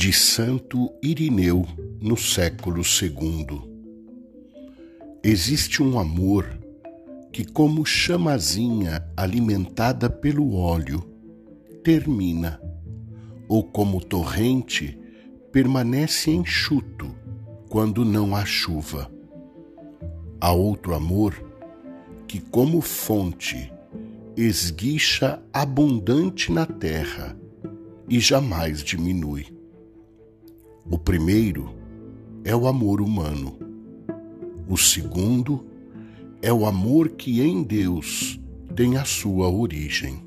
de Santo Irineu no século II. Existe um amor que, como chamazinha alimentada pelo óleo, termina, ou como torrente, permanece enxuto quando não há chuva. Há outro amor que, como fonte, esguicha abundante na terra e jamais diminui. O primeiro é o amor humano. O segundo é o amor que em Deus tem a sua origem.